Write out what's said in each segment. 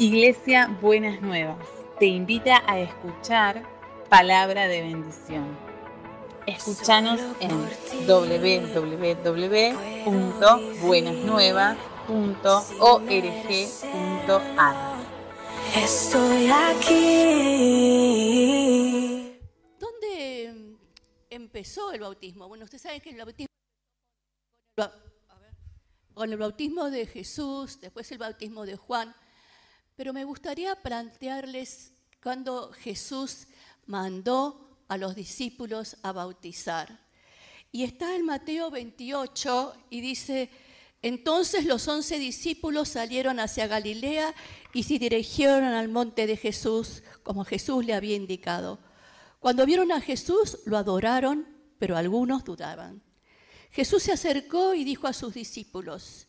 Iglesia Buenas Nuevas te invita a escuchar palabra de bendición. Escúchanos en www.buenasnuevas.org.ar. Estoy aquí. ¿Dónde empezó el bautismo? Bueno, ustedes saben que el bautismo con el bautismo de Jesús, después el bautismo de Juan, pero me gustaría plantearles cuando Jesús mandó a los discípulos a bautizar. Y está en Mateo 28 y dice, entonces los once discípulos salieron hacia Galilea y se dirigieron al monte de Jesús, como Jesús le había indicado. Cuando vieron a Jesús, lo adoraron, pero algunos dudaban. Jesús se acercó y dijo a sus discípulos,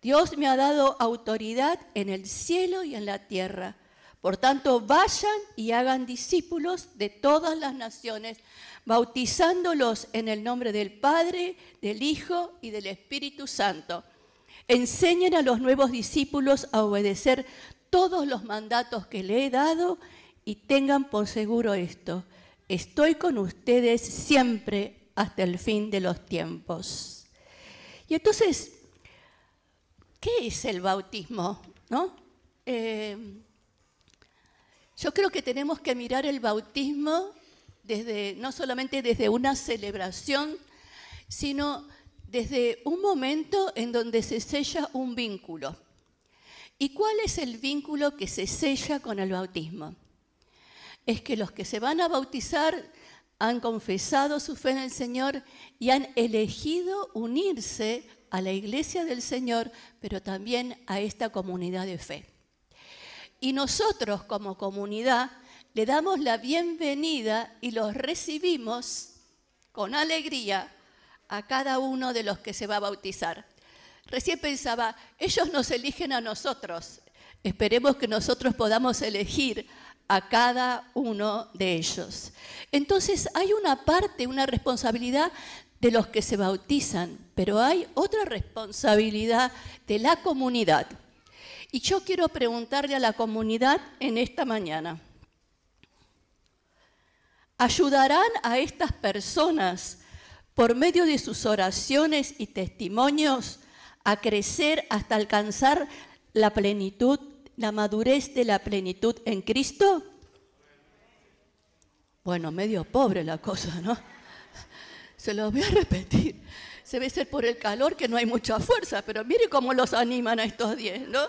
Dios me ha dado autoridad en el cielo y en la tierra. Por tanto, vayan y hagan discípulos de todas las naciones, bautizándolos en el nombre del Padre, del Hijo y del Espíritu Santo. Enseñen a los nuevos discípulos a obedecer todos los mandatos que le he dado y tengan por seguro esto. Estoy con ustedes siempre hasta el fin de los tiempos. Y entonces, ¿qué es el bautismo? ¿No? Eh, yo creo que tenemos que mirar el bautismo desde, no solamente desde una celebración, sino desde un momento en donde se sella un vínculo. ¿Y cuál es el vínculo que se sella con el bautismo? Es que los que se van a bautizar han confesado su fe en el Señor y han elegido unirse a la iglesia del Señor, pero también a esta comunidad de fe. Y nosotros como comunidad le damos la bienvenida y los recibimos con alegría a cada uno de los que se va a bautizar. Recién pensaba, ellos nos eligen a nosotros. Esperemos que nosotros podamos elegir a cada uno de ellos. Entonces hay una parte, una responsabilidad de los que se bautizan, pero hay otra responsabilidad de la comunidad. Y yo quiero preguntarle a la comunidad en esta mañana, ¿ayudarán a estas personas por medio de sus oraciones y testimonios a crecer hasta alcanzar la plenitud, la madurez de la plenitud en Cristo? Bueno, medio pobre la cosa, ¿no? Se los voy a repetir. Se ve ser por el calor que no hay mucha fuerza, pero mire cómo los animan a estos diez, ¿no?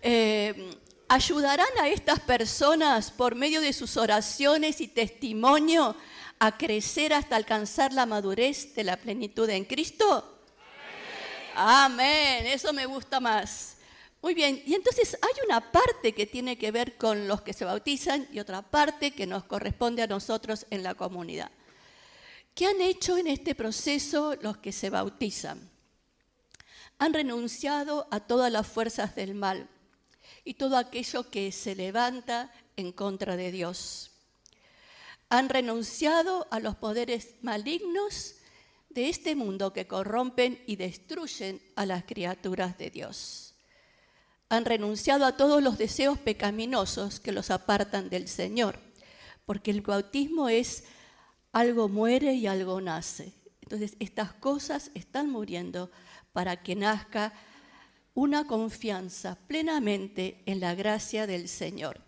Eh, ¿Ayudarán a estas personas por medio de sus oraciones y testimonio a crecer hasta alcanzar la madurez de la plenitud en Cristo? Amén, eso me gusta más. Muy bien, y entonces hay una parte que tiene que ver con los que se bautizan y otra parte que nos corresponde a nosotros en la comunidad. ¿Qué han hecho en este proceso los que se bautizan? Han renunciado a todas las fuerzas del mal y todo aquello que se levanta en contra de Dios. Han renunciado a los poderes malignos de este mundo que corrompen y destruyen a las criaturas de Dios. Han renunciado a todos los deseos pecaminosos que los apartan del Señor, porque el bautismo es algo muere y algo nace. Entonces estas cosas están muriendo para que nazca una confianza plenamente en la gracia del Señor.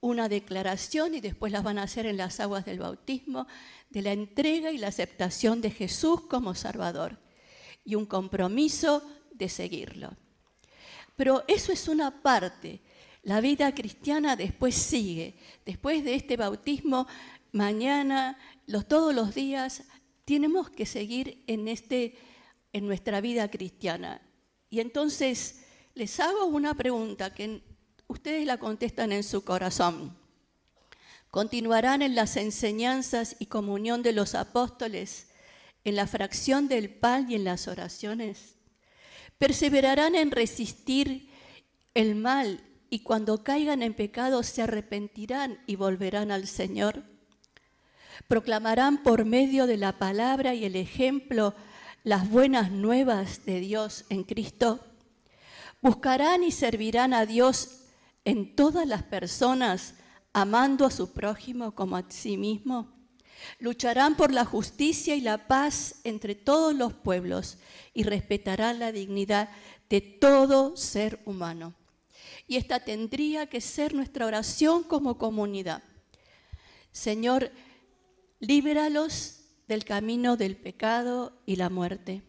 Una declaración, y después las van a hacer en las aguas del bautismo, de la entrega y la aceptación de Jesús como Salvador. Y un compromiso de seguirlo. Pero eso es una parte. La vida cristiana después sigue. Después de este bautismo mañana, todos los días, tenemos que seguir en, este, en nuestra vida cristiana. Y entonces les hago una pregunta que ustedes la contestan en su corazón. ¿Continuarán en las enseñanzas y comunión de los apóstoles, en la fracción del pan y en las oraciones? ¿Perseverarán en resistir el mal y cuando caigan en pecado se arrepentirán y volverán al Señor? Proclamarán por medio de la palabra y el ejemplo las buenas nuevas de Dios en Cristo. Buscarán y servirán a Dios en todas las personas, amando a su prójimo como a sí mismo. Lucharán por la justicia y la paz entre todos los pueblos y respetarán la dignidad de todo ser humano. Y esta tendría que ser nuestra oración como comunidad. Señor, líbralos del camino del pecado y la muerte.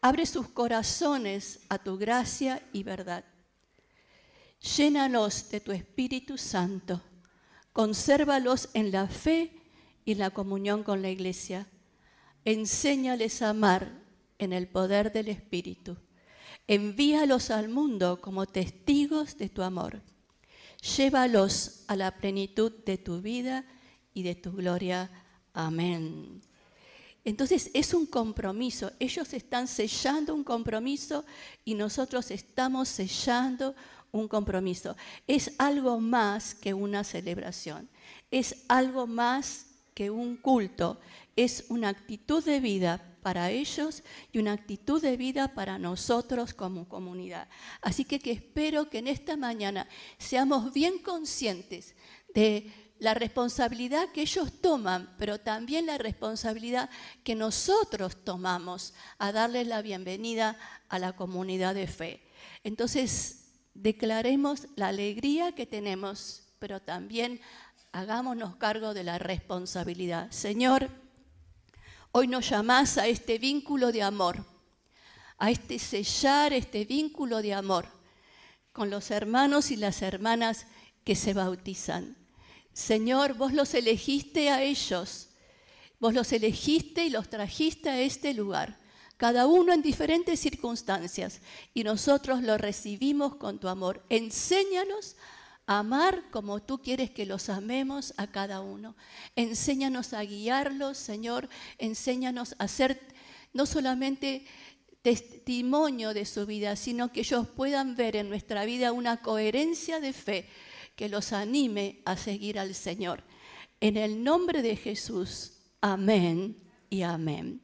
Abre sus corazones a tu gracia y verdad. Llénalos de tu Espíritu Santo. Consérvalos en la fe y la comunión con la iglesia. Enséñales a amar en el poder del Espíritu. Envíalos al mundo como testigos de tu amor. Llévalos a la plenitud de tu vida y de tu gloria. Amén. Entonces es un compromiso. Ellos están sellando un compromiso y nosotros estamos sellando un compromiso. Es algo más que una celebración. Es algo más que un culto es una actitud de vida para ellos y una actitud de vida para nosotros como comunidad. Así que, que espero que en esta mañana seamos bien conscientes de la responsabilidad que ellos toman, pero también la responsabilidad que nosotros tomamos a darles la bienvenida a la comunidad de fe. Entonces, declaremos la alegría que tenemos, pero también hagámonos cargo de la responsabilidad. Señor, hoy nos llamás a este vínculo de amor, a este sellar este vínculo de amor con los hermanos y las hermanas que se bautizan. Señor, vos los elegiste a ellos, vos los elegiste y los trajiste a este lugar, cada uno en diferentes circunstancias, y nosotros los recibimos con tu amor. Enséñanos amar como tú quieres que los amemos a cada uno. Enséñanos a guiarlos, Señor. Enséñanos a ser no solamente testimonio de su vida, sino que ellos puedan ver en nuestra vida una coherencia de fe que los anime a seguir al Señor. En el nombre de Jesús, amén y amén.